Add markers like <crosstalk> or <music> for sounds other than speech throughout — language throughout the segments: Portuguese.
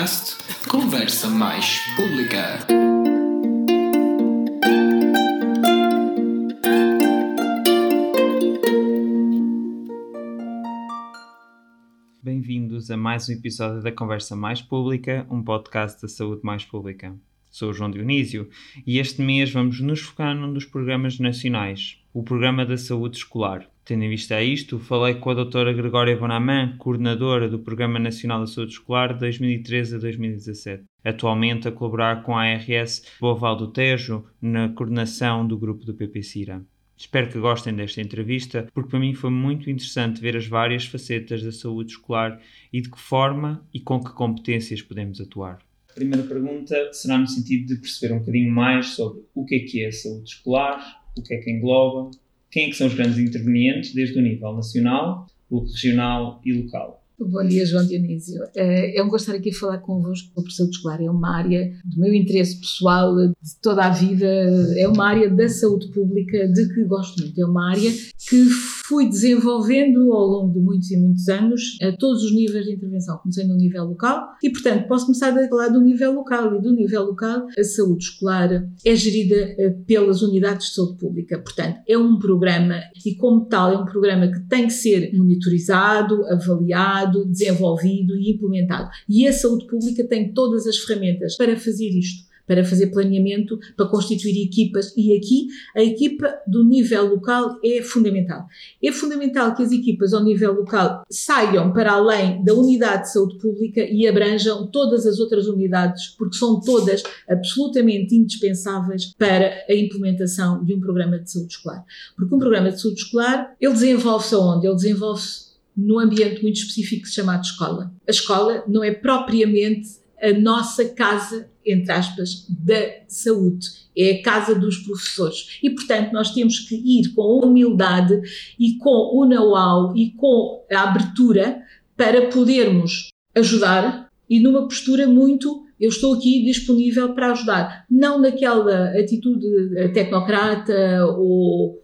podcast Conversa Mais Pública. Bem-vindos a mais um episódio da Conversa Mais Pública, um podcast da saúde mais pública. Sou o João Dionísio e este mês vamos nos focar num dos programas nacionais, o Programa da Saúde Escolar. Tendo em vista isto, falei com a doutora Gregória Bonaman, coordenadora do Programa Nacional da Saúde Escolar de 2013 a 2017, atualmente a colaborar com a ARS Boval do Tejo na coordenação do grupo do PPCIRA. Espero que gostem desta entrevista, porque para mim foi muito interessante ver as várias facetas da saúde escolar e de que forma e com que competências podemos atuar. A primeira pergunta será no sentido de perceber um bocadinho mais sobre o que é que é a saúde escolar, o que é que engloba, quem é que são os grandes intervenientes, desde o nível nacional, regional e local. Bom dia, João Dionísio. Eh, é um gosto aqui a falar convosco sobre saúde escolar. É uma área do meu interesse pessoal de toda a vida, é uma área da saúde pública de que gosto muito. É uma área que fui desenvolvendo ao longo de muitos e muitos anos a todos os níveis de intervenção. Comecei no nível local e, portanto, posso começar a falar do nível local. E do nível local, a saúde escolar é gerida eh, pelas unidades de saúde pública. Portanto, é um programa e, como tal, é um programa que tem que ser monitorizado, avaliado, desenvolvido e implementado. E a saúde pública tem todas as ferramentas para fazer isto para fazer planeamento, para constituir equipas e aqui a equipa do nível local é fundamental. É fundamental que as equipas ao nível local saiam para além da unidade de saúde pública e abranjam todas as outras unidades, porque são todas absolutamente indispensáveis para a implementação de um programa de saúde escolar. Porque um programa de saúde escolar, ele desenvolve-se aonde? Ele desenvolve-se num ambiente muito específico chamado escola. A escola não é propriamente a nossa casa entre aspas, da saúde. É a casa dos professores. E, portanto, nós temos que ir com humildade e com o know-how e com a abertura para podermos ajudar e numa postura muito eu estou aqui disponível para ajudar. Não naquela atitude tecnocrata ou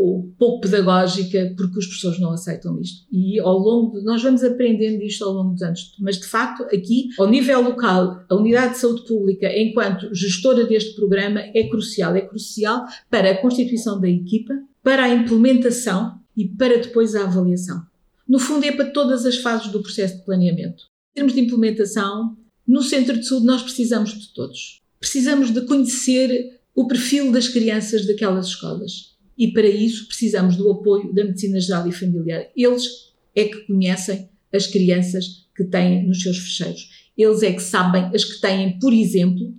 ou pouco pedagógica, porque os professores não aceitam isto. E ao longo, de, nós vamos aprendendo isto ao longo dos anos, mas de facto aqui, ao nível local, a Unidade de Saúde Pública, enquanto gestora deste programa, é crucial. É crucial para a constituição da equipa, para a implementação e para depois a avaliação. No fundo, é para todas as fases do processo de planeamento. Em termos de implementação, no centro de saúde nós precisamos de todos. Precisamos de conhecer o perfil das crianças daquelas escolas e para isso precisamos do apoio da medicina geral e familiar. Eles é que conhecem as crianças que têm nos seus fecheiros. Eles é que sabem as que têm, por exemplo,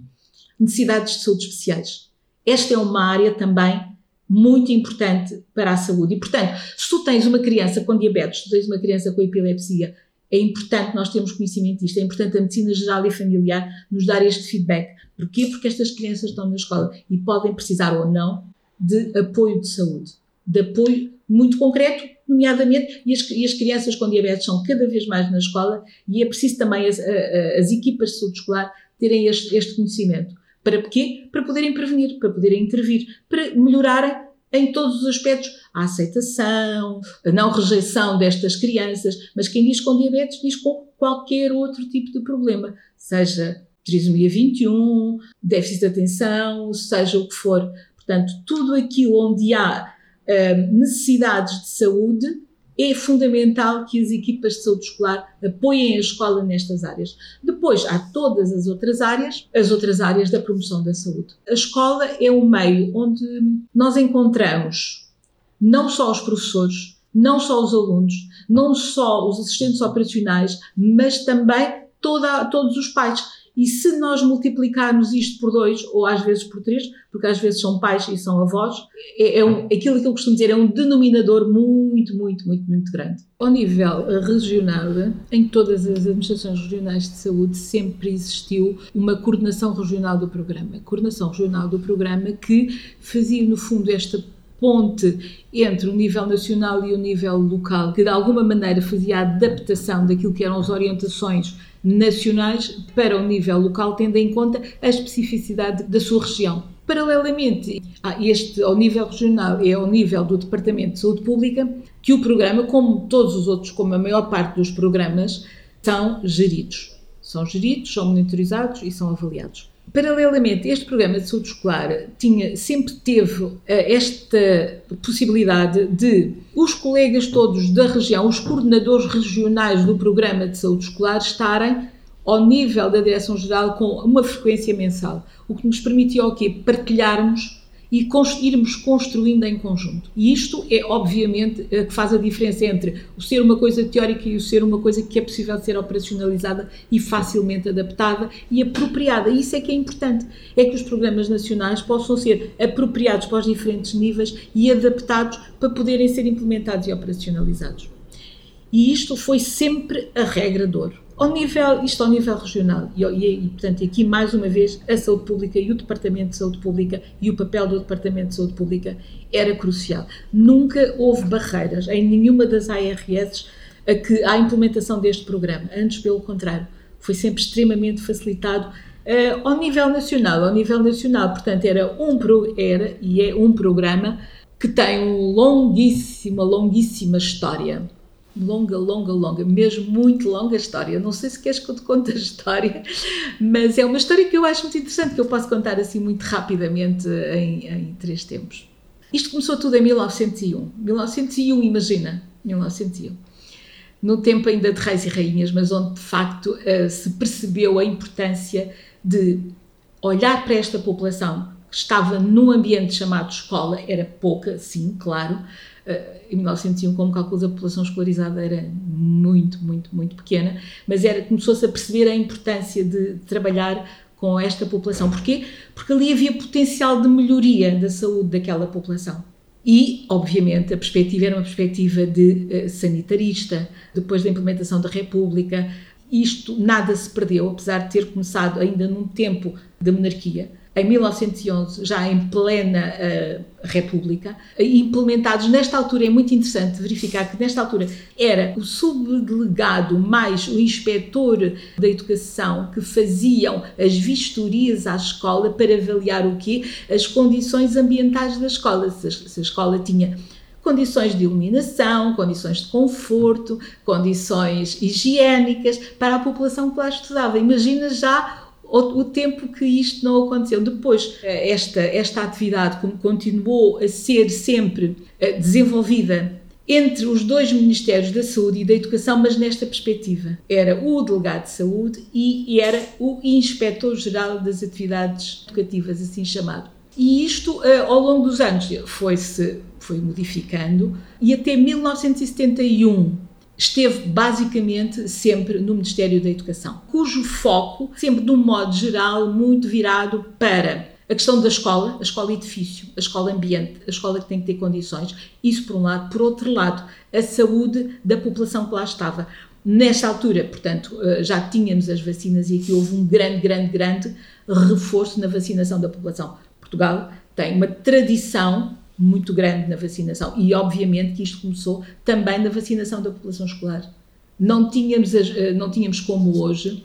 necessidades de saúde especiais. Esta é uma área também muito importante para a saúde. E, portanto, se tu tens uma criança com diabetes, se tu tens uma criança com epilepsia, é importante nós termos conhecimento disto, é importante a medicina geral e familiar nos dar este feedback. Porquê? Porque estas crianças estão na escola e podem precisar ou não de apoio de saúde, de apoio muito concreto, nomeadamente, e as, e as crianças com diabetes são cada vez mais na escola e é preciso também as, as equipas de saúde escolar terem este, este conhecimento. Para quê? Para poderem prevenir, para poderem intervir, para melhorarem em todos os aspectos a aceitação, a não rejeição destas crianças, mas quem diz com diabetes diz com qualquer outro tipo de problema, seja trisomia 21, déficit de atenção, seja o que for. Portanto, tudo aquilo onde há uh, necessidades de saúde é fundamental que as equipas de saúde escolar apoiem a escola nestas áreas. Depois, há todas as outras áreas, as outras áreas da promoção da saúde. A escola é um meio onde nós encontramos não só os professores, não só os alunos, não só os assistentes operacionais, mas também toda, todos os pais e se nós multiplicarmos isto por dois, ou às vezes por três, porque às vezes são pais e são avós, é, é um, aquilo que eu costumo dizer, é um denominador muito, muito, muito, muito grande. Ao nível regional, em todas as administrações regionais de saúde, sempre existiu uma coordenação regional do programa. Coordenação regional do programa que fazia, no fundo, esta ponte entre o nível nacional e o nível local, que de alguma maneira fazia a adaptação daquilo que eram as orientações nacionais para o nível local, tendo em conta a especificidade da sua região. Paralelamente a este, ao nível regional e ao nível do Departamento de Saúde Pública, que o programa, como todos os outros, como a maior parte dos programas, são geridos. São geridos, são monitorizados e são avaliados. Paralelamente, este programa de saúde escolar tinha, sempre teve uh, esta possibilidade de os colegas todos da região, os coordenadores regionais do programa de saúde escolar, estarem ao nível da Direção-Geral com uma frequência mensal, o que nos permitia o quê? Partilharmos e irmos construindo em conjunto. E isto é, obviamente, que faz a diferença entre o ser uma coisa teórica e o ser uma coisa que é possível ser operacionalizada e facilmente adaptada e apropriada. E isso é que é importante, é que os programas nacionais possam ser apropriados para os diferentes níveis e adaptados para poderem ser implementados e operacionalizados. E isto foi sempre a regra de ouro. Ao nível, isto ao nível regional, e, e, e, portanto aqui mais uma vez a saúde pública e o Departamento de Saúde Pública e o papel do Departamento de Saúde Pública era crucial. Nunca houve barreiras em nenhuma das ARS a que à implementação deste programa, antes pelo contrário, foi sempre extremamente facilitado uh, ao nível nacional. Ao nível nacional, portanto, era um era e é um programa que tem uma longuíssima, longuíssima história longa, longa, longa, mesmo muito longa história. Não sei se queres que eu te conte a história, mas é uma história que eu acho muito interessante, que eu posso contar assim muito rapidamente em, em três tempos. Isto começou tudo em 1901. 1901, imagina, 1901. No tempo ainda de reis e rainhas, mas onde de facto eh, se percebeu a importância de olhar para esta população estava num ambiente chamado escola, era pouca, sim, claro, eh, em 1901, como cálculo da população escolarizada era muito, muito, muito pequena, mas era começou-se a perceber a importância de trabalhar com esta população. Porquê? Porque ali havia potencial de melhoria da saúde daquela população. E, obviamente, a perspectiva era uma perspectiva de uh, sanitarista, depois da implementação da República. Isto nada se perdeu, apesar de ter começado ainda num tempo da monarquia em 1911, já em plena uh, República, implementados. Nesta altura é muito interessante verificar que, nesta altura, era o subdelegado mais o inspetor da educação que faziam as vistorias à escola para avaliar o quê? As condições ambientais da escola. Se a, se a escola tinha condições de iluminação, condições de conforto, condições higiênicas para a população que lá estudava. Imagina já o, tempo que isto não aconteceu. Depois, eh, esta, esta atividade continuou a ser sempre eh, desenvolvida entre os dois Ministérios da Saúde e da Educação, mas nesta perspectiva. Era o delegado de saúde e era o inspetor-geral das atividades educativas, assim chamado. E isto, eh, ao longo dos anos, foi-se foi modificando e até 1971 esteve basicamente sempre no Ministério da Educação, cujo foco, sempre de um modo geral, muito virado para a questão da escola, a escola edifício, a escola ambiente, a escola que tem que ter condições, isso por um lado. Por outro lado, a saúde da população que lá estava. Nesta altura, portanto, eh, já tínhamos as vacinas e aqui houve um grande, grande, grande reforço na vacinação da população. Portugal tem uma tradição muito grande na vacinação e obviamente que isto começou também na vacinação da população escolar. Não tínhamos, eh, não tínhamos como hoje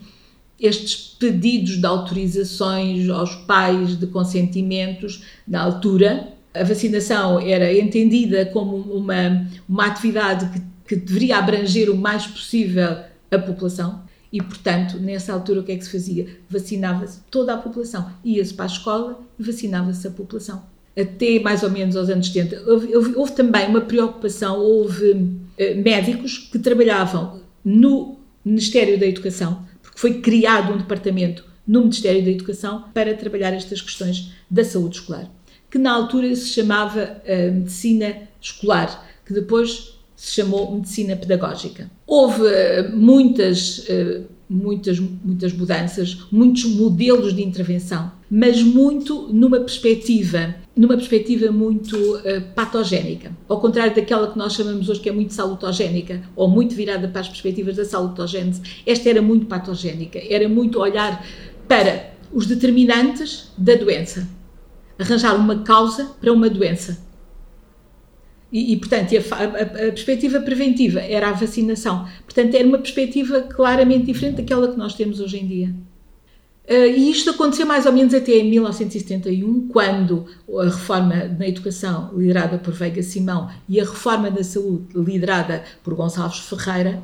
estes pedidos de autorizações aos pais de consentimentos na altura. A vacinação era entendida como uma, uma atividade que, que deveria abranger o mais possível a população e, portanto, nessa altura o que é que se fazia? Vacinava-se toda a população. Ia-se para a escola e vacinava-se a população até mais ou menos aos anos 70, houve, houve, também uma preocupação, houve uh, médicos que trabalhavam no Ministério da Educação, porque foi criado um departamento no Ministério da Educação para trabalhar estas questões da saúde escolar, que na altura se chamava uh, Medicina Escolar, que depois se chamou Medicina Pedagógica. Houve uh, muitas muitas, muitas mudanças, muitos modelos de intervenção, mas muito numa perspectiva, numa perspectiva muito uh, patogénica, ao contrário daquela que nós chamamos hoje que é muito salutogénica, ou muito virada para as perspectivas da salutogênese, esta era muito patogénica, era muito olhar para os determinantes da doença, arranjar uma causa para uma doença e, e portanto, a, a, a, perspectiva preventiva era a vacinação. Portanto, era uma perspectiva claramente diferente daquela que nós temos hoje em dia. Uh, e isto aconteceu mais ou menos até em 1971, quando a reforma na educação, liderada por Veiga Simão, e a reforma da saúde, liderada por Gonçalves Ferreira,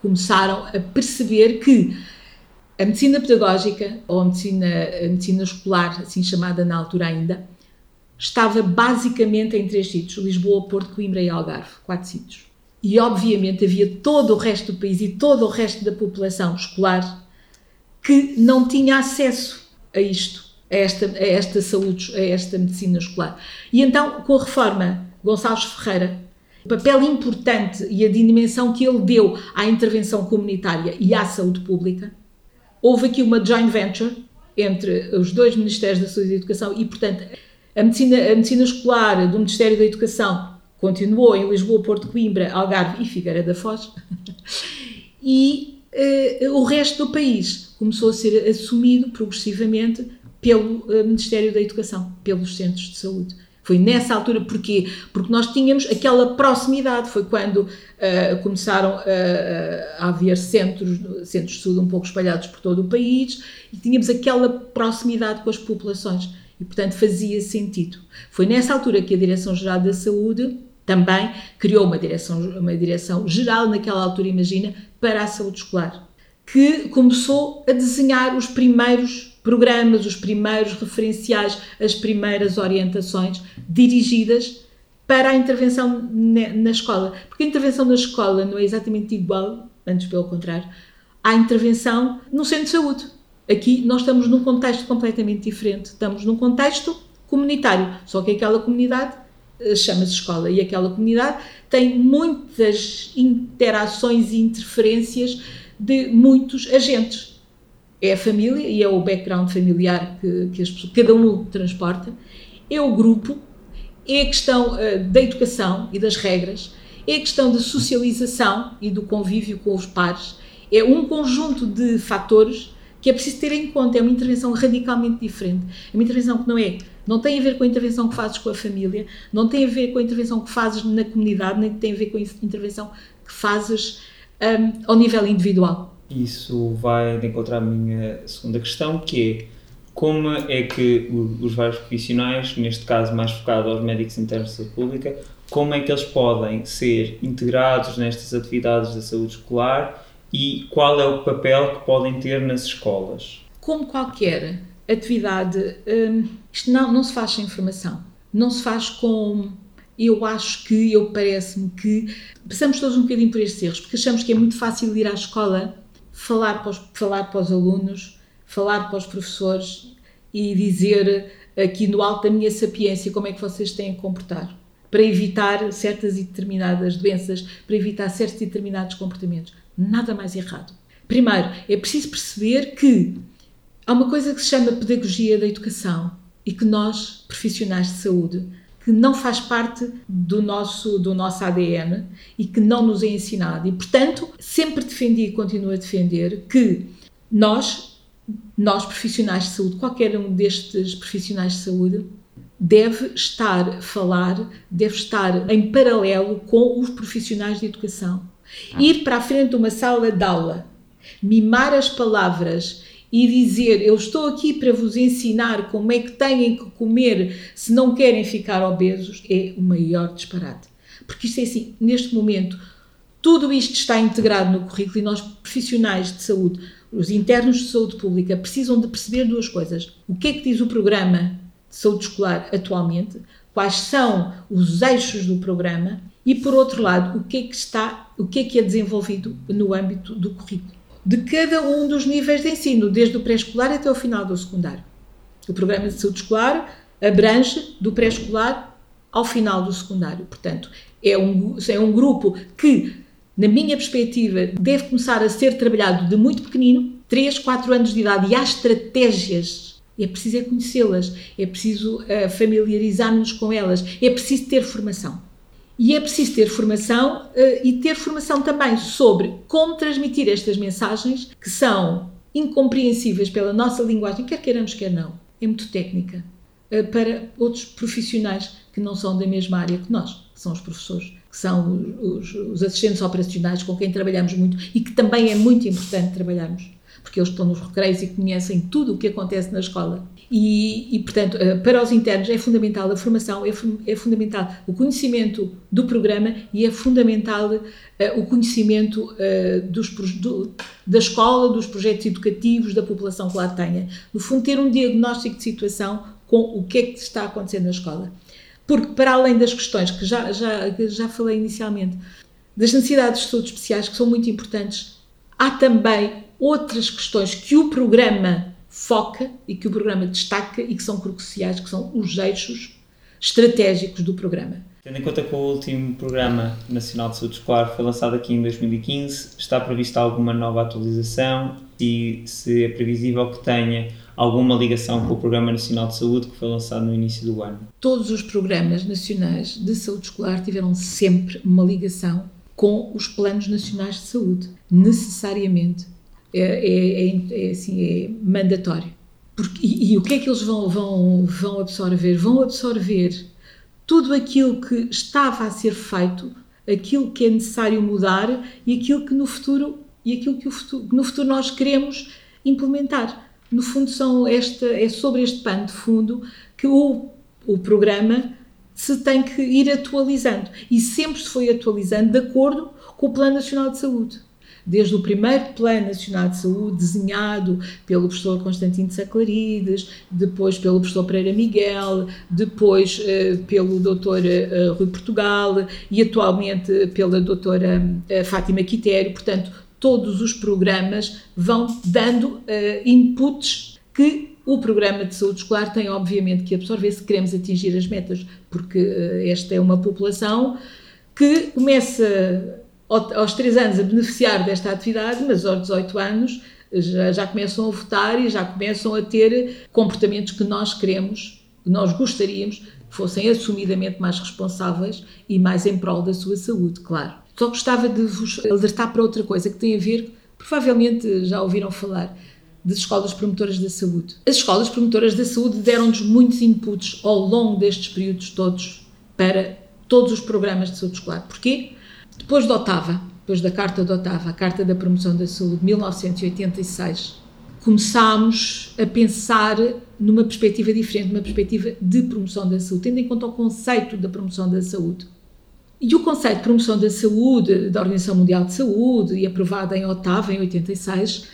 começaram a perceber que A medicina pedagógica, ou a medicina, a medicina escolar, assim chamada na altura ainda, estava basicamente em três sítios: Lisboa, Porto, Coimbra e Algarve. Quatro sítios. E, obviamente, havia todo o resto do país e todo o resto da população escolar que não tinha acesso a isto, a esta, a esta saúde, a esta medicina escolar. E então, com a reforma Gonçalves Ferreira, o papel importante e a dimensão que ele deu à intervenção comunitária e à saúde pública, houve aqui uma joint venture entre os dois Ministérios da Saúde e da Educação e, portanto, a medicina, a medicina escolar do Ministério da Educação continuou em Lisboa, Porto Coimbra, Algarve e Figueira da Foz. <laughs> e uh, o resto do país começou a ser assumido progressivamente pelo uh, Ministério da Educação, pelos centros de saúde. Foi nessa altura, porquê? Porque nós tínhamos aquela proximidade, foi quando uh, começaram a, a haver centros, centros de saúde um pouco espalhados por todo o país e tínhamos aquela proximidade com as populações e, portanto, fazia sentido. Foi nessa altura que a Direção-Geral da Saúde também criou uma direção, uma direção geral, naquela altura, imagina, para a saúde escolar, que começou a desenhar os primeiros programas, os primeiros referenciais, as primeiras orientações dirigidas para a intervenção na escola. Porque a intervenção na escola não é exatamente igual, antes pelo contrário, à intervenção no centro de saúde. Aqui nós estamos num contexto completamente diferente. Estamos num contexto comunitário, só que aquela comunidade eh, chama-se escola e aquela comunidade tem muitas interações e interferências de muitos agentes. É a família e é o background familiar que, que as cada um transporta, é o grupo, é a questão uh, da educação e das regras, é a questão da socialização e do convívio com os pares, é um conjunto de fatores que é preciso ter em conta. É uma intervenção radicalmente diferente. É uma intervenção que não é não tem a ver com a intervenção que fazes com a família, não tem a ver com a intervenção que fazes na comunidade, nem tem a ver com a intervenção que fazes um, ao nível individual. Isso vai encontrar a minha segunda questão, que é como é que os vários profissionais, neste caso mais focado aos médicos internos de saúde pública, como é que eles podem ser integrados nestas atividades da saúde escolar e qual é o papel que podem ter nas escolas? Como qualquer atividade, isto não, não se faz sem informação. Não se faz com. Eu acho que, eu parece-me que passamos todos um bocadinho por estes erros, porque achamos que é muito fácil ir à escola, falar para os, falar para os alunos, falar para os professores e dizer aqui no alto da minha sapiência como é que vocês têm que comportar para evitar certas e determinadas doenças, para evitar certos e determinados comportamentos. Nada mais errado. Primeiro, é preciso perceber que Há uma coisa que se chama pedagogia da educação e que nós, profissionais de saúde, que não faz parte do nosso, do nosso ADN e que não nos é ensinado. E, portanto, sempre defendi e continuo a defender que nós, nós profissionais de saúde, qualquer um destes profissionais de saúde, deve estar a falar, deve estar em paralelo com os profissionais de educação. Ah. Ir para a frente de uma sala de aula, mimar as palavras e dizer eu estou aqui para vos ensinar como é que têm que comer se não querem ficar obesos é o maior disparate. Porque isto é assim, neste momento, tudo isto está integrado no currículo e nós, profissionais de saúde, os internos de saúde pública, precisam de perceber duas coisas. O que é que diz o programa de saúde escolar atualmente, quais são os eixos do programa e, por outro lado, o que é que está, o que é que é desenvolvido no âmbito do currículo de cada um dos níveis de ensino, desde o pré-escolar até o final do secundário. O programa de saúde escolar abrange do pré-escolar ao final do secundário. Portanto, é um, é um grupo que, na minha perspectiva, deve começar a ser trabalhado de muito pequenino, 3, 4 anos de idade, e há estratégias. É preciso é conhecê-las, é preciso uh, familiarizar-nos com elas, é preciso ter formação. E é preciso ter formação uh, e ter formação também sobre como transmitir estas mensagens que são incompreensíveis pela nossa linguagem, quer queiramos, quer não. É muito técnica. Uh, para outros profissionais que não são da mesma área que nós, que são os professores, que são os, os assistentes operacionais com quem trabalhamos muito e que também é muito importante trabalharmos, porque eles estão nos recreios e conhecem tudo o que acontece na escola. E, e, portanto, eh, para os internos é fundamental a formação, é, é fundamental o conhecimento do programa e é fundamental uh, o conhecimento uh, dos, do, da escola, dos projetos educativos, da população que lá tenha. No fundo, ter um diagnóstico de situação com o que é que está acontecendo na escola. Porque, para além das questões que já, já, já falei inicialmente, das necessidades de estudos especiais, que são muito importantes, há também outras questões que o programa foca e que o programa destaca e que são cruciais, que são os eixos estratégicos do programa. Tendo em conta que o último Programa Nacional de Saúde Escolar foi lançado aqui em 2015, está prevista alguma nova atualização e se é previsível que tenha alguma ligação com o Programa Nacional de Saúde que foi lançado no início do ano? Todos os programas nacionais de saúde escolar tiveram sempre uma ligação com os planos nacionais de saúde, necessariamente é, é, é, é, assim, é mandatório. Porque, e, e, o que é que eles vão, vão, vão absorver? Vão absorver tudo aquilo que estava a ser feito, aquilo que é necessário mudar e aquilo que no futuro e aquilo que, futuro, que no futuro nós queremos implementar. No fundo, são esta, é sobre este pano de fundo que o, o programa se tem que ir atualizando. E sempre se foi atualizando de acordo com o Plano Nacional de Saúde desde o primeiro Plano Nacional de Saúde, desenhado pelo professor Constantino Saclarides, depois pelo professor Pereira Miguel, depois uh, pelo doutor uh, Rui Portugal e atualmente pela doutora Fátima Quitério. Portanto, todos os programas vão dando inputs que o programa de saúde escolar tem, obviamente, que absorver se queremos atingir as metas, porque esta é uma população que começa aos 3 anos a beneficiar desta atividade, mas aos 18 anos já, já começam a votar e já começam a ter comportamentos que nós queremos, que nós gostaríamos que fossem assumidamente mais responsáveis e mais em prol da sua saúde, claro. Só gostava de vos alertar para outra coisa que tem a ver, provavelmente já ouviram falar, das escolas promotoras da saúde. As escolas promotoras da saúde deram-nos muitos inputs ao longo destes períodos todos para todos os programas de saúde escolar. Porquê? Depois de Otava, depois da Carta de Otava, a Carta da Promoção da Saúde, 1986, começámos a pensar numa perspectiva diferente, numa perspectiva de promoção da saúde, tendo em conta o conceito da promoção da saúde. E o conceito de promoção da saúde, da Organização Mundial de Saúde, e aprovado em Otava, em 86,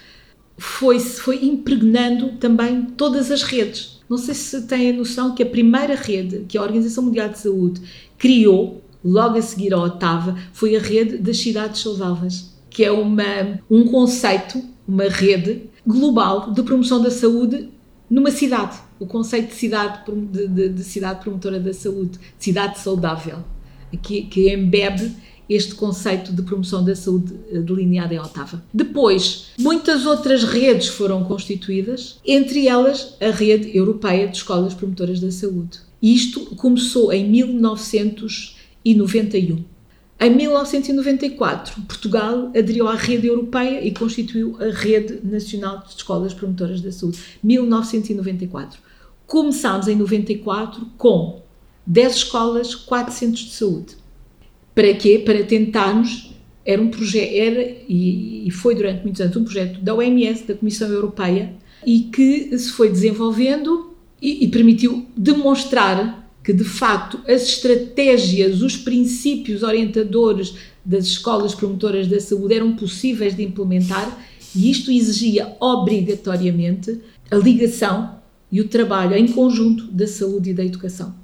foi, foi impregnando também todas as redes. Não sei se têm a noção que a primeira rede que a Organização Mundial de Saúde criou logo a seguir à Otava, foi a rede das cidades saudáveis, que é uma, um conceito, uma rede global de promoção da saúde numa cidade. O conceito de cidade, de, de, de cidade promotora da saúde, cidade saudável, que, que embebe este conceito de promoção da saúde eh, delineado em Otava. Depois, muitas outras redes foram constituídas, entre elas a rede europeia de escolas promotoras da saúde. Isto começou em 1900 1991. Em 1994, Portugal aderiu à rede europeia e constituiu a Rede Nacional de Escolas Promotoras da Saúde. 1994. Começámos em 94 com 10 escolas, 4 centros de saúde. Para quê? Para tentarmos, era um projeto, era e, e foi durante muitos anos um projeto da OMS, da Comissão Europeia, e que se foi desenvolvendo e, e permitiu demonstrar que de facto as estratégias, os princípios orientadores das escolas promotoras da saúde eram possíveis de implementar e isto exigia obrigatoriamente a ligação e o trabalho em conjunto da saúde e da educação.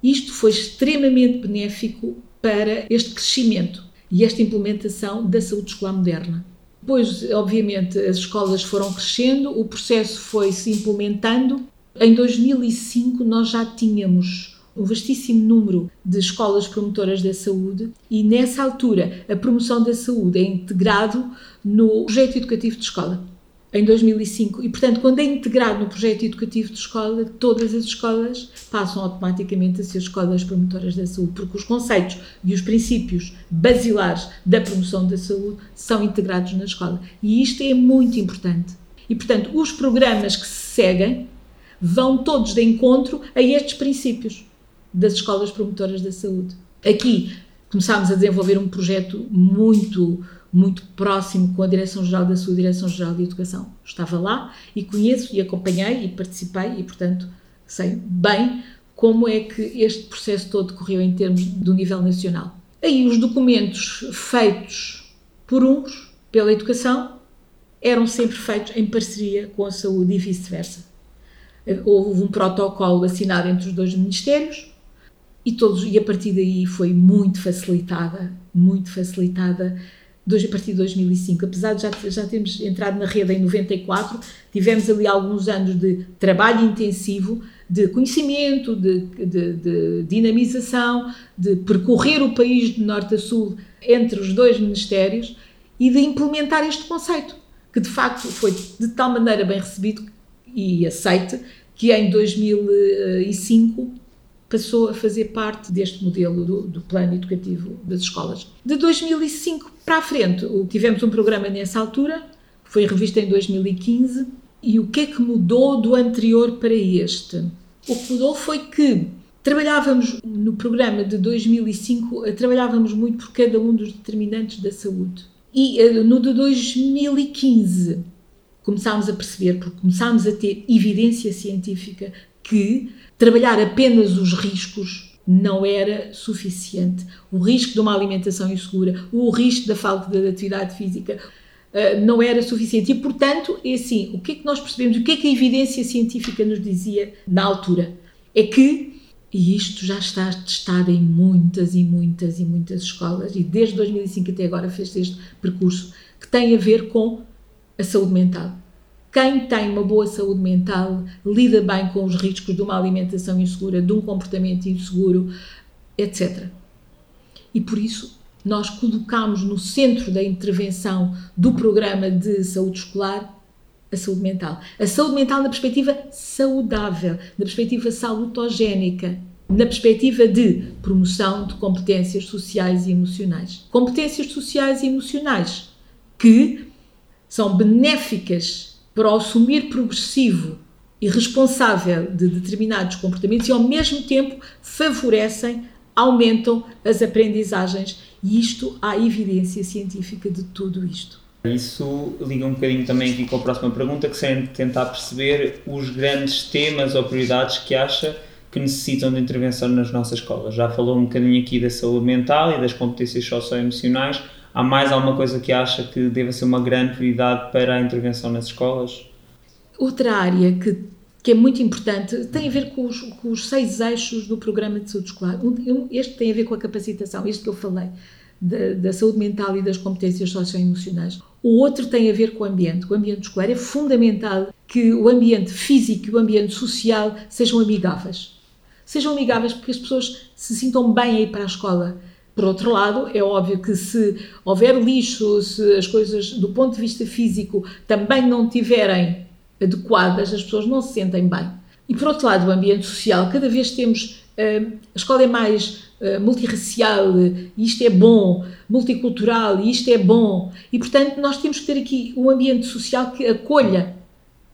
Isto foi extremamente benéfico para este crescimento e esta implementação da saúde escolar moderna. Depois, obviamente, as escolas foram crescendo, o processo foi se implementando. Em 2005, nós já tínhamos um vastíssimo número de escolas promotoras da saúde e nessa altura a promoção da saúde é integrado no projeto educativo de escola em 2005 e portanto quando é integrado no projeto educativo de escola todas as escolas passam automaticamente a ser escolas promotoras da saúde porque os conceitos e os princípios basilares da promoção da saúde são integrados na escola. E isto é muito importante. E portanto os programas que se seguem vão todos de encontro a estes princípios das escolas promotoras da saúde. Aqui começámos a desenvolver um projeto muito muito próximo com a Direção-Geral da Saúde, Direção-Geral de Educação. Estava lá e conheço e acompanhei e participei e, portanto, sei bem como é que este processo todo correu em termos do nível nacional. Aí os documentos feitos por uns, pela educação, eram sempre feitos em parceria com a saúde e vice-versa. Houve um protocolo assinado entre os dois ministérios e todos e a partir daí foi muito facilitada, muito facilitada a partir de 2005, apesar de já, já termos entrado na rede em 94, tivemos ali alguns anos de trabalho intensivo, de conhecimento, de, de, de, dinamização, de percorrer o país de norte a sul entre os dois ministérios e de implementar este conceito, que de facto foi de tal maneira bem recebido e aceite que em 2005 passou a fazer parte deste modelo do, do, plano educativo das escolas. De 2005 para a frente, tivemos um programa nessa altura, foi revisto em 2015, e o que é que mudou do anterior para este? O que mudou foi que trabalhávamos no programa de 2005, eh, trabalhávamos muito por cada um dos determinantes da saúde. E eh, no de 2015 começámos a perceber, porque começámos a ter evidência científica que trabalhar apenas os riscos não era suficiente. O risco de uma alimentação insegura, o risco da falta de atividade física uh, não era suficiente. E, portanto, é assim, o que é que nós percebemos, o que é que a evidência científica nos dizia na altura? É que, e isto já está testado em muitas e muitas e muitas escolas, e desde 2005 até agora fez este percurso, que tem a ver com a saúde mental quem tem uma boa saúde mental lida bem com os riscos de uma alimentação insegura, de um comportamento inseguro, etc. E por isso nós colocamos no centro da intervenção do programa de saúde escolar a saúde mental. A saúde mental na perspectiva saudável, na perspectiva salutogénica, na perspectiva de promoção de competências sociais e emocionais. Competências sociais e emocionais que são benéficas para o assumir progressivo e responsável de determinados comportamentos e, ao mesmo tempo, favorecem, aumentam as aprendizagens. E isto há evidência científica de tudo isto. Isso liga um bocadinho também aqui com a próxima pergunta, que seria tentar perceber os grandes temas ou prioridades que acha que necessitam de intervenção nas nossas escolas. Já falou um bocadinho aqui da saúde mental e das competências socioemocionais, Há mais alguma coisa que acha que deva ser uma grande prioridade para a intervenção nas escolas? Outra área que, que é muito importante tem a ver com os, com os seis eixos do programa de saúde escolar. Um, este tem a ver com a capacitação, este que eu falei, da, da saúde mental e das competências socioemocionais. O outro tem a ver com o ambiente. O ambiente escolar é fundamental que o ambiente físico e o ambiente social sejam amigáveis. Sejam amigáveis porque as pessoas se sintam bem a ir para a escola por outro lado, é óbvio que se houver lixo, se as coisas do ponto de vista físico também não tiverem adequadas, as pessoas não se sentem bem. E por outro lado, o ambiente social, cada vez temos. Uh, a escola é mais uh, multirracial, isto é bom, multicultural, isto é bom. E portanto, nós temos que ter aqui um ambiente social que acolha,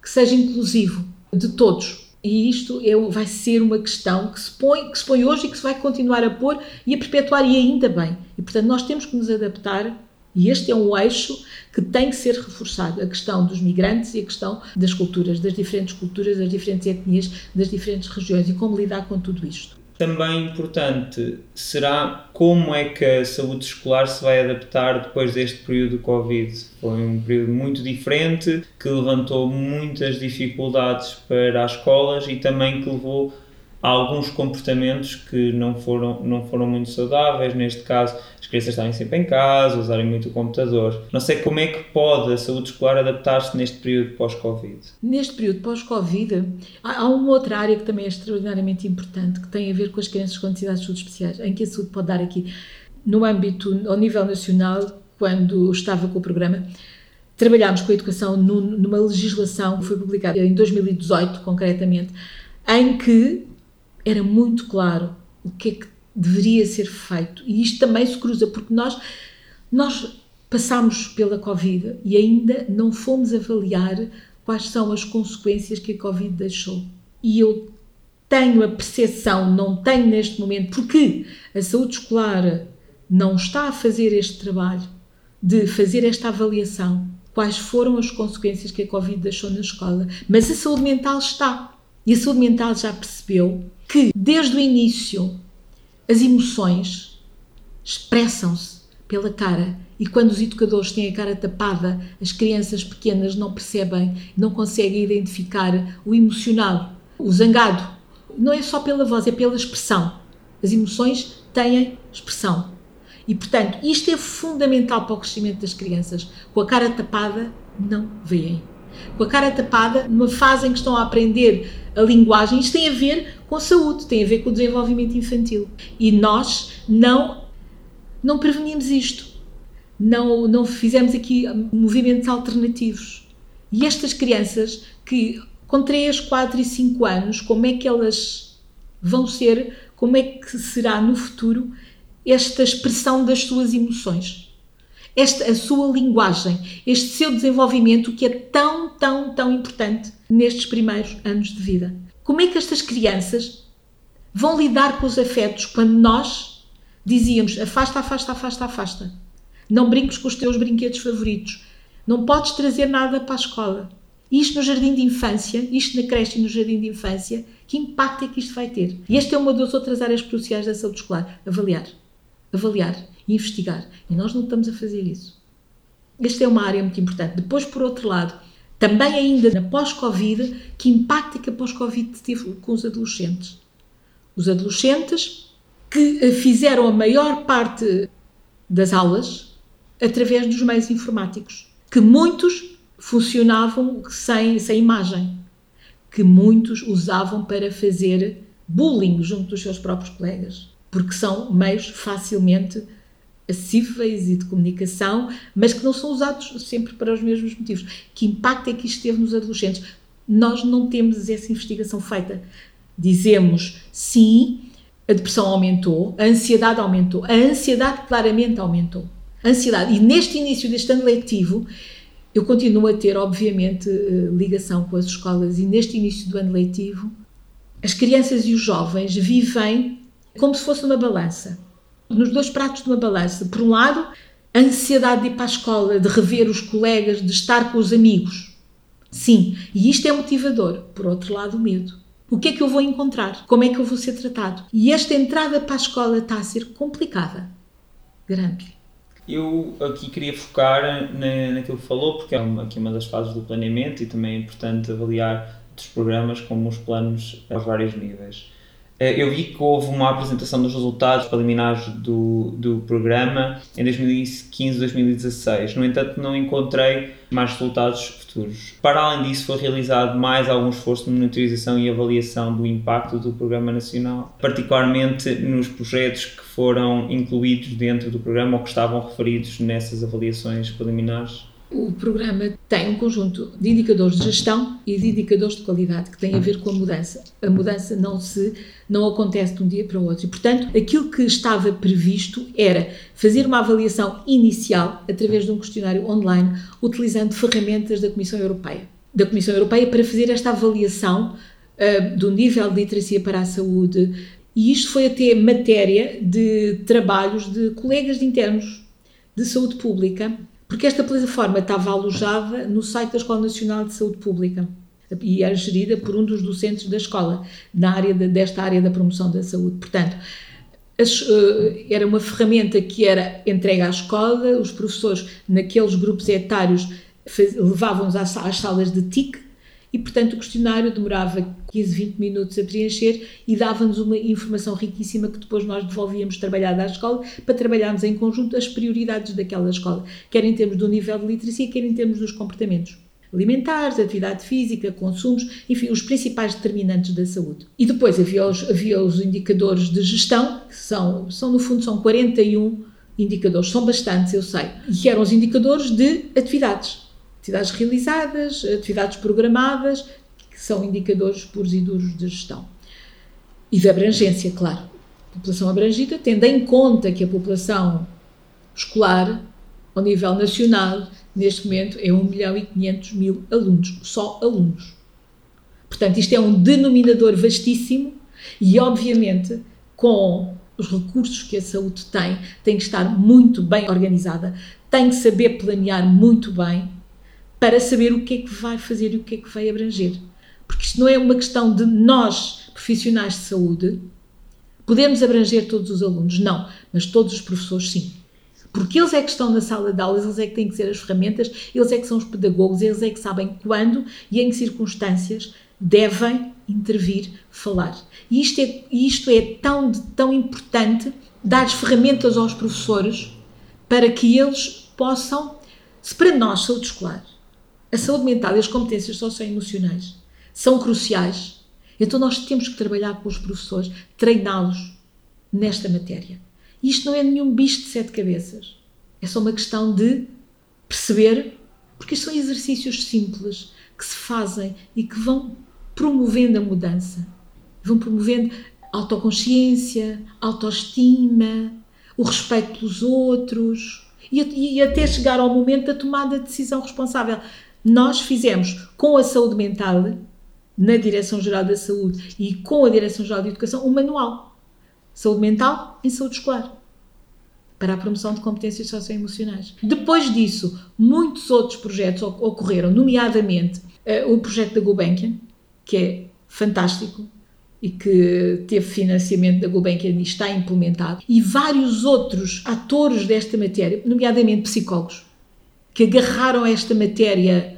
que seja inclusivo de todos. E isto é, vai ser uma questão que se, põe, que se põe hoje e que se vai continuar a pôr e a perpetuar, e ainda bem. E, portanto, nós temos que nos adaptar, e este é um eixo que tem que ser reforçado: a questão dos migrantes e a questão das culturas, das diferentes culturas, das diferentes etnias, das diferentes regiões, e como lidar com tudo isto. Também importante será como é que a saúde escolar se vai adaptar depois deste período do Covid. Foi um período muito diferente que levantou muitas dificuldades para as escolas e também que levou há alguns comportamentos que não foram, não foram muito saudáveis, neste caso as crianças estarem sempre em casa, usarem muito o computador. Não sei como é que pode a saúde escolar adaptar-se neste período pós-Covid. Neste período pós-Covid, há uma outra área que também é extraordinariamente importante, que tem a ver com as crianças com necessidades de saúde especiais, em que a saúde pode dar aqui, no âmbito, ao nível nacional, quando estava com o programa, trabalhámos com a educação numa legislação que foi publicada em 2018, concretamente, em que era muito claro o que é que deveria ser feito. E isto também se cruza, porque nós, nós passámos pela Covid e ainda não fomos avaliar quais são as consequências que a Covid deixou. E eu tenho a percepção, não tenho neste momento, porque a saúde escolar não está a fazer este trabalho de fazer esta avaliação, quais foram as consequências que a Covid deixou na escola. Mas a saúde mental está. E a saúde mental já percebeu que, desde o início, as emoções expressam-se pela cara. E quando os educadores têm a cara tapada, as crianças pequenas não percebem, não conseguem identificar o emocionado, o zangado. Não é só pela voz, é pela expressão. As emoções têm expressão. E, portanto, isto é fundamental para o crescimento das crianças. Com a cara tapada, não veem. Com a cara tapada, numa fase em que estão a aprender a linguagem, isto tem a ver com saúde, tem a ver com o desenvolvimento infantil. E nós não, não prevenimos isto. Não, não fizemos aqui movimentos alternativos. E estas crianças que com 3, 4 e 5 anos, como é que elas vão ser, como é que será no futuro esta expressão das suas emoções, esta a sua linguagem, este seu desenvolvimento que é tão, tão, tão importante nestes primeiros anos de vida. Como é que estas crianças vão lidar com os afetos quando nós dizíamos afasta, afasta, afasta, afasta. Não brinques com os teus brinquedos favoritos. Não podes trazer nada para a escola. Isto no jardim de infância, isto na creche e no jardim de infância, que impacto é que isto vai ter? E esta é uma das outras áreas cruciais da saúde escolar, avaliar avaliar, investigar. E nós não estamos a fazer isso. Esta é uma área muito importante. Depois, por outro lado, também ainda na pós-Covid, que impacto é que a pós-Covid teve com os adolescentes? Os adolescentes que fizeram a maior parte das aulas através dos meios informáticos, que muitos funcionavam sem, sem imagem, que muitos usavam para fazer bullying junto dos seus próprios colegas porque são meios facilmente acessíveis e de comunicação, mas que não são usados sempre para os mesmos motivos. Que impacto é que isto teve nos adolescentes? Nós não temos essa investigação feita. Dizemos sim, a depressão aumentou, a ansiedade aumentou, a ansiedade claramente aumentou. A ansiedade. E neste início deste ano letivo, eu continuo a ter, obviamente, eh, ligação com as escolas, e neste início do ano letivo, as crianças e os jovens vivem como se fosse uma balança. Nos dois pratos de uma balança. Por um lado, a ansiedade de ir para a escola, de rever os colegas, de estar com os amigos. Sim, e isto é motivador. Por outro lado, o medo. O que é que eu vou encontrar? Como é que eu vou ser tratado? E esta entrada para a escola está a ser complicada. Grande. Eu aqui queria focar na, naquilo que falou, porque é uma, aqui uma das fases do planeamento e também é importante avaliar os programas como os planos a vários níveis. Eh, eu vi que houve uma apresentação dos resultados preliminares do, do programa em 2015, 2016. No entanto, não encontrei mais resultados futuros. Para além disso, foi realizado mais algum esforço de monitorização e avaliação do impacto do Programa Nacional, particularmente nos projetos que foram incluídos dentro do programa ou que estavam referidos nessas avaliações preliminares. O programa tem um conjunto de indicadores de gestão e de indicadores de qualidade que têm a ver com a mudança. A mudança não se não acontece de um dia para o outro e, portanto, aquilo que estava previsto era fazer uma avaliação inicial através de um questionário online, utilizando ferramentas da Comissão Europeia. Da Comissão Europeia para fazer esta avaliação uh, do nível de literacia para a saúde e isto foi até matéria de trabalhos de colegas de internos de saúde pública porque esta plataforma estava alojada no site da Escola Nacional de Saúde Pública e era gerida por um dos docentes da escola, na área de, desta área da promoção da saúde. Portanto, as, uh, era uma ferramenta que era entregue à escola, os professores, naqueles grupos etários, levavam-nos às, às salas de TIC, e, portanto, o questionário demorava 15, 20 minutos a preencher e dava-nos uma informação riquíssima que depois nós devolvíamos trabalhada à escola para trabalharmos em conjunto as prioridades daquela escola, quer em termos do nível de literacia, quer em termos dos comportamentos alimentares, atividade física, consumos, enfim, os principais determinantes da saúde. E depois havia os, havia os indicadores de gestão, que são, são, no fundo, são 41 indicadores, são bastantes, eu sei, e eram os indicadores de atividades atividades realizadas, atividades programadas, que são indicadores puros e duros de gestão. E de abrangência, claro. População abrangida, tendo em conta que a população escolar, ao nível nacional, neste momento é 1 milhão e 500 mil alunos, só alunos. Portanto, isto é um denominador vastíssimo e, obviamente, com os recursos que a saúde tem, tem que estar muito bem organizada, tem que saber planear muito bem para saber o que é que vai fazer e o que é que vai abranger. Porque isto não é uma questão de nós, profissionais de saúde, podemos abranger todos os alunos, não, mas todos os professores sim. Porque eles é que estão na sala de aulas, eles é que têm que ser as ferramentas, eles é que são os pedagogos, eles é que sabem quando e em que circunstâncias devem intervir, falar. E isto é, isto é tão, tão importante dar ferramentas aos professores para que eles possam, se para nós, saúde escolar, a saúde mental e as competências socioemocionais são cruciais, então nós temos que trabalhar com os professores, treiná-los nesta matéria. E isto não é nenhum bicho de sete cabeças. É só uma questão de perceber, porque são exercícios simples que se fazem e que vão promovendo a mudança. Vão promovendo autoconsciência, autoestima, o respeito pelos outros e, e até chegar ao momento da tomada de decisão responsável. Nós fizemos com a saúde mental, na Direção-Geral da Saúde e com a Direção-Geral de Educação, um manual. Saúde mental em saúde escolar. Para a promoção de competências socioemocionais. Depois disso, muitos outros projetos ocorreram, nomeadamente uh, o projeto da Gulbenkian, que é fantástico, e que teve financiamento da Gulbenkian e está implementado, e vários outros atores desta matéria, nomeadamente psicólogos, que agarraram esta matéria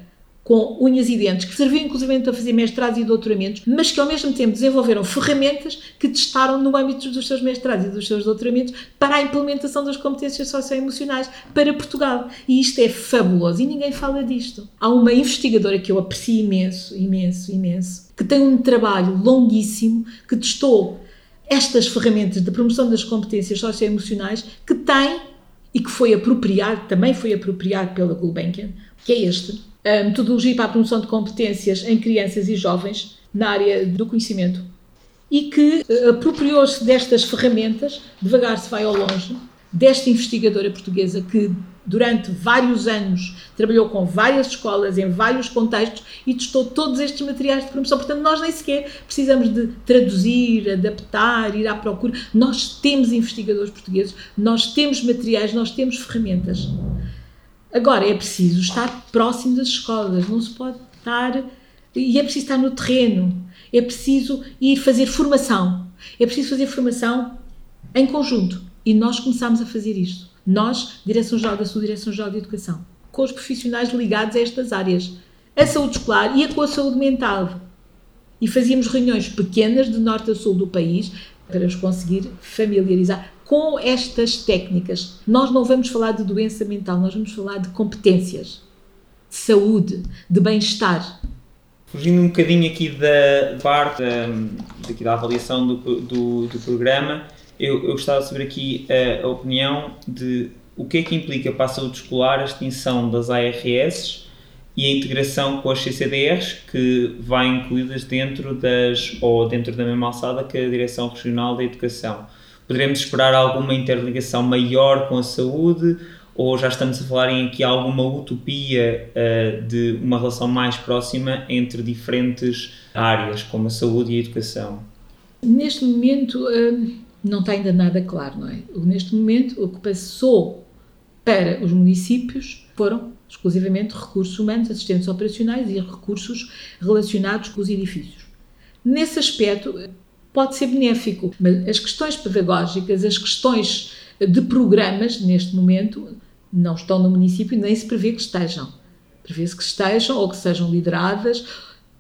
com unhas e dentes, que serviam inclusive para fazer mestrados e doutoramentos, mas que ao mesmo tempo desenvolveram ferramentas que testaram no âmbito dos seus mestrados e dos seus doutoramentos para a implementação das competências socioemocionais para Portugal. E isto é fabuloso e ninguém fala disto. Há uma investigadora que eu aprecio imenso, imenso, imenso, que tem um trabalho longuíssimo que testou estas ferramentas de promoção das competências socioemocionais que tem e que foi apropriado, também foi apropriado pela Gulbenkian, que é este, metodologia para a promoção de competências em crianças e jovens na área do conhecimento e que eh, apropriou-se destas ferramentas, devagar se vai ao longe, desta investigadora portuguesa que durante vários anos trabalhou com várias escolas em vários contextos e testou todos estes materiais de promoção. Portanto, nós nem sequer precisamos de traduzir, adaptar, ir à procura. Nós temos investigadores portugueses, nós temos materiais, nós temos ferramentas. Agora, é preciso estar próximo das escolas, não se pode estar. E é preciso estar no terreno, é preciso ir fazer formação, é preciso fazer formação em conjunto. E nós começamos a fazer isto. Nós, Direção-Geral da Saúde, Direção-Geral de Educação, com os profissionais ligados a estas áreas, a saúde escolar e a com a saúde mental. E fazíamos reuniões pequenas de norte a sul do país para os conseguir familiarizar com estas técnicas. Nós não vamos falar de doença mental, nós vamos falar de competências, de saúde, de bem-estar. Fugindo um bocadinho aqui da parte daqui da avaliação do, do, do programa, eu, eu, gostava de saber aqui a, a, opinião de o que é que implica para a saúde escolar a extinção das ARS e a integração com as CCDRs que vai incluídas dentro das ou dentro da mesma alçada que a Direção Regional da Educação. Poderemos esperar alguma interligação maior com a saúde ou já estamos a falar em aqui alguma utopia uh, de uma relação mais próxima entre diferentes áreas, como a saúde e a educação? Neste momento uh, não está ainda nada claro, não é? Neste momento o que passou para os municípios foram exclusivamente recursos humanos, assistentes operacionais e recursos relacionados com os edifícios. Nesse aspecto, pode ser benéfico. Mas as questões pedagógicas, as questões de programas, neste momento, não estão no município nem se prevê que estejam. Prevê-se que estejam ou que sejam lideradas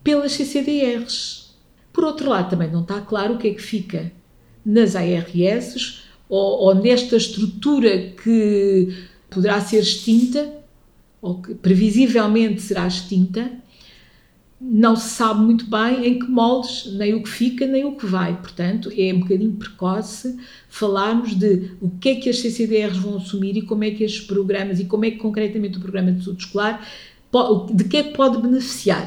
pelas CCDRs. Por outro lado, também não está claro o que é que fica nas ARS ou, ou nesta estrutura que poderá ser extinta ou que previsivelmente será extinta não se sabe muito bem em que moldes, nem o que fica, nem o que vai. Portanto, é um bocadinho precoce falarmos de o que é que as CCDRs vão assumir e como é que estes programas, e como é que concretamente o programa de saúde escolar, de que é que pode beneficiar.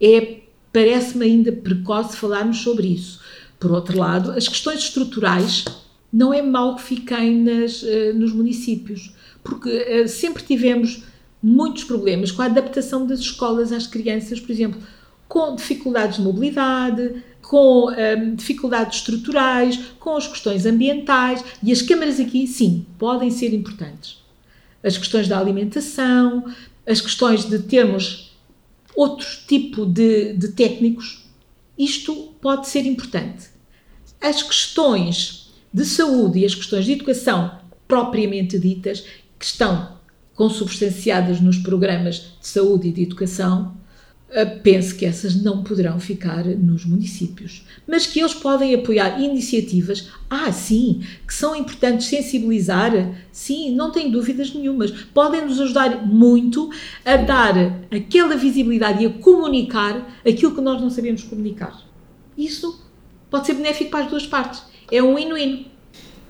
É, parece-me ainda precoce falarmos sobre isso. Por outro lado, as questões estruturais não é mal que fiquem nas, eh, nos municípios, porque eh, sempre tivemos muitos problemas com a adaptação das escolas às crianças, por exemplo, com dificuldades de mobilidade, com hum, dificuldades estruturais, com as questões ambientais, e as câmaras aqui, sim, podem ser importantes. as questões da alimentação, as questões de termos outro tipo de, de técnicos, isto pode ser importante. As questões de saúde e as questões de educação propriamente ditas, que estão consubstanciadas nos programas de saúde e de educação, eh, penso que essas não poderão ficar nos municípios, mas que eles podem apoiar iniciativas, ah, sim, que são importantes sensibilizar, sim, não tenho dúvidas nenhumas, podem nos ajudar muito a dar aquela visibilidade e a comunicar aquilo que nós não sabemos comunicar. Isso pode ser benéfico para as duas partes, é um win-win.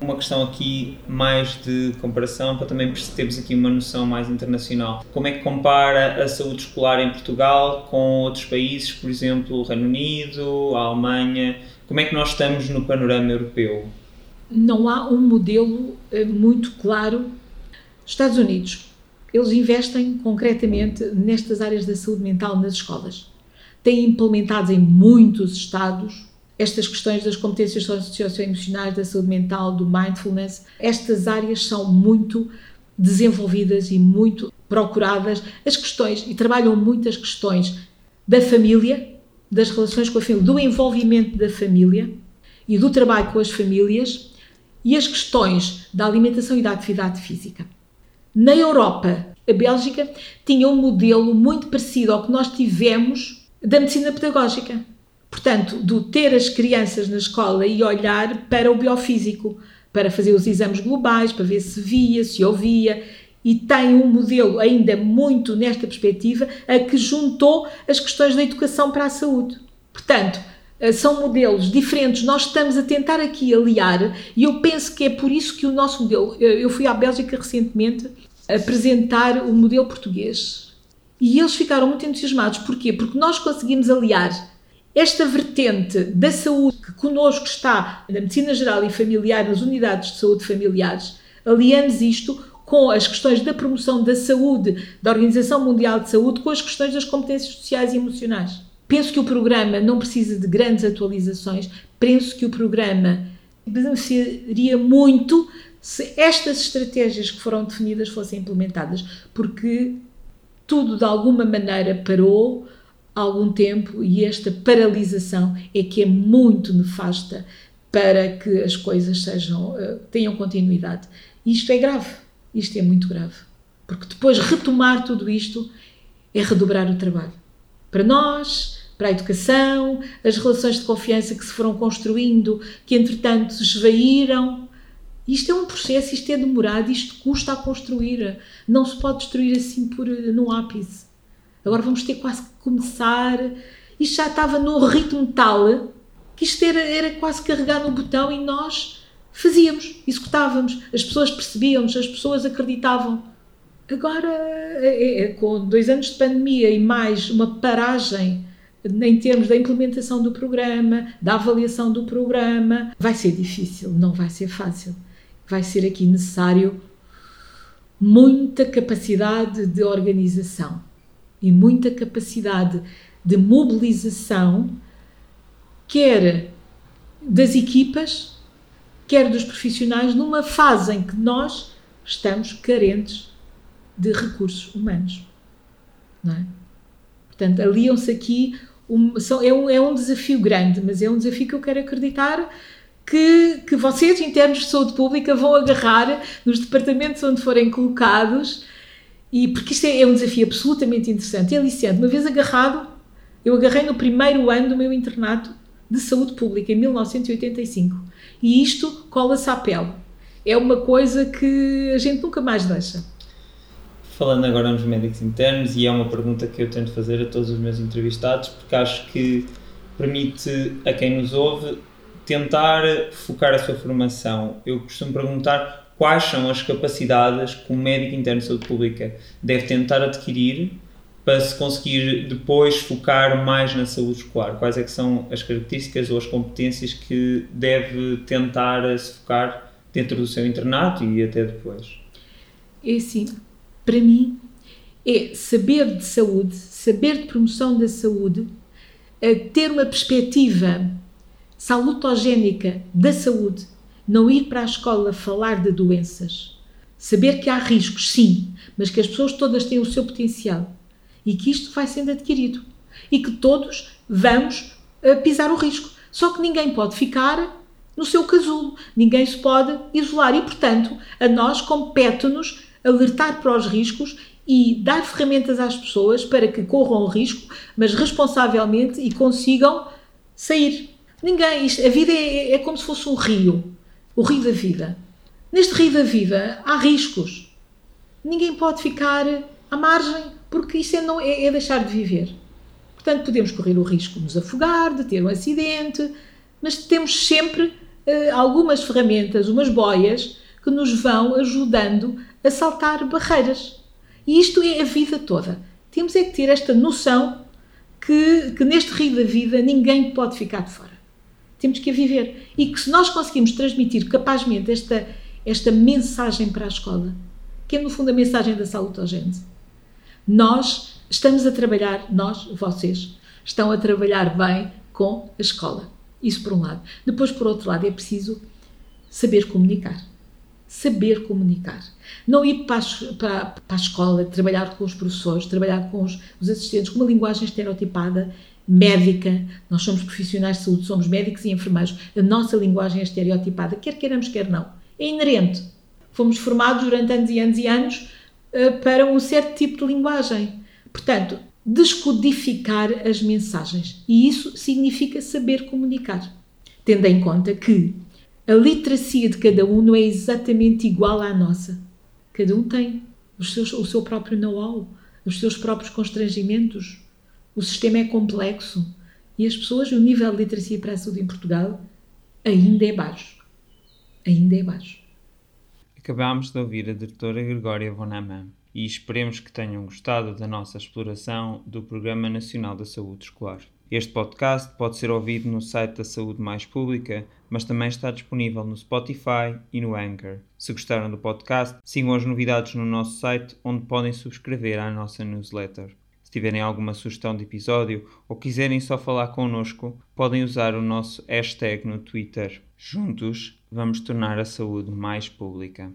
Uma questão aqui mais de comparação para também termos aqui uma noção mais internacional. Como é que compara a saúde escolar em Portugal com outros países, por exemplo, o Reino Unido, a Alemanha? Como é que nós estamos no panorama europeu? Não há um modelo eh, muito claro. Estados Unidos, eles investem concretamente nestas áreas da saúde mental nas escolas. Têm implementado em muitos estados estas questões das competências socioemocionais, da saúde mental, do mindfulness, estas áreas são muito desenvolvidas e muito procuradas. As questões, e trabalham muitas questões da família, das relações com a família, do envolvimento da família e do trabalho com as famílias e as questões da alimentação e da atividade física. Na Europa, a Bélgica tinha um modelo muito parecido ao que nós tivemos da medicina pedagógica Portanto, do ter as crianças na escola e olhar para o biofísico, para fazer os exames globais, para ver se via, se ouvia, e tem um modelo ainda muito nesta perspectiva a que juntou as questões da educação para a saúde. Portanto, eh, são modelos diferentes. Nós estamos a tentar aqui aliar, e eu penso que é por isso que o nosso modelo. Eu fui à Bélgica recentemente apresentar o modelo português e eles ficaram muito entusiasmados. Porquê? Porque nós conseguimos aliar esta vertente da saúde que connosco está na medicina geral e familiar, nas unidades de saúde familiares, aliamos isto com as questões da promoção da saúde, da Organização Mundial de Saúde, com as questões das competências sociais e emocionais. Penso que o programa não precisa de grandes atualizações, penso que o programa beneficiaria muito se estas estratégias que foram definidas fossem implementadas, porque tudo de alguma maneira parou, algum tempo e esta paralisação é que é muito nefasta para que as coisas sejam uh, tenham continuidade. Isto é grave, isto é muito grave, porque depois retomar tudo isto é redobrar o trabalho. Para nós, para a educação, as relações de confiança que se foram construindo, que entretanto se esvaíram. Isto é um processo, isto é demorado, isto custa a construir. Não se pode destruir assim por, no ápice. Agora vamos ter quase que começar. Isto já estava num ritmo tal que isto era, era quase carregar no botão e nós fazíamos, executávamos. As pessoas percebiam-nos, as pessoas acreditavam. Agora, é, é, com dois anos de pandemia e mais uma paragem em termos da implementação do programa, da avaliação do programa, vai ser difícil, não vai ser fácil. Vai ser aqui necessário muita capacidade de organização e muita capacidade de mobilização, quer das equipas, quer dos profissionais, numa fase em que nós estamos carentes de recursos humanos. Não é? Portanto, aliam-se aqui. Um, são, é, um, é um desafio grande, mas é um desafio que eu quero acreditar que, que vocês, em termos de saúde pública, vão agarrar nos departamentos onde forem colocados e porque isto é, é um desafio absolutamente interessante e aliciante. Uma vez agarrado, eu agarrei no primeiro ano do meu internato de saúde pública, em 1985. E isto cola-se à pele. É uma coisa que a gente nunca mais deixa. Falando agora nos médicos internos, e é uma pergunta que eu tento fazer a todos os meus entrevistados, porque acho que permite a quem nos ouve tentar focar a sua formação. Eu costumo perguntar quais são as capacidades que um médico interno de saúde pública deve tentar adquirir para se conseguir depois focar mais na saúde escolar? Quais é que são as características ou as competências que deve tentar se focar dentro do seu internato e até depois? É assim, para mim, é saber de saúde, saber de promoção da saúde, eh, ter uma perspectiva salutogénica da saúde não ir para a escola falar de doenças, Saber que há riscos, sim, mas que as pessoas todas têm o seu potencial e que isto vai sendo adquirido e que todos vamos uh, pisar o risco. Só que ninguém pode ficar no seu casulo, ninguém se pode isolar e, portanto, a nós compete-nos alertar para os riscos e dar ferramentas às pessoas para que corram o risco, mas responsavelmente e consigam sair. Ninguém, isto, a vida é, é como se fosse um rio, o rio da vida. Neste rio da vida há riscos. Ninguém pode ficar à margem, porque isso é, não, é, é deixar de viver. Portanto, podemos correr o risco de nos afogar, de ter um acidente, mas temos sempre uh, algumas ferramentas, umas boias, que nos vão ajudando a saltar barreiras. E isto é a vida toda. Temos é que ter esta noção que, que neste rio da vida ninguém pode ficar de fora. Temos que a viver. E que se nós conseguimos transmitir capazmente esta, esta mensagem para a escola, que é no fundo a mensagem da salutogênese, nós estamos a trabalhar, nós, vocês, estão a trabalhar bem com a escola. Isso por um lado. Depois, por outro lado, é preciso saber comunicar. Saber comunicar. Não ir para a, para, para a escola, trabalhar com os professores, trabalhar com os, os assistentes, com uma linguagem estereotipada, médica. Nós somos profissionais de saúde, somos médicos e enfermeiros. A nossa linguagem é estereotipada, quer queiramos, quer não. É inerente. Fomos formados durante anos e anos e anos uh, para um certo tipo de linguagem. Portanto, descodificar as mensagens. E isso significa saber comunicar. Tendo em conta que a literacia de cada um não é exatamente igual à nossa. Cada um tem seus, o seu próprio know-how, os seus próprios constrangimentos. O sistema é complexo e as pessoas, o nível de literacia para a saúde em Portugal ainda é baixo. Ainda é baixo. Acabámos de ouvir a doutora Gregória Bonaman e esperemos que tenham gostado da nossa exploração do Programa Nacional da Saúde Escolar. Este podcast pode ser ouvido no site da Saúde Mais Pública, mas também está disponível no Spotify e no Anchor. Se gostaram do podcast, sigam as novidades no nosso site, onde podem subscrever à nossa newsletter. Se tiverem alguma sugestão de episódio ou quiserem só falar connosco, podem usar o nosso hashtag no Twitter. Juntos, vamos tornar a saúde mais pública.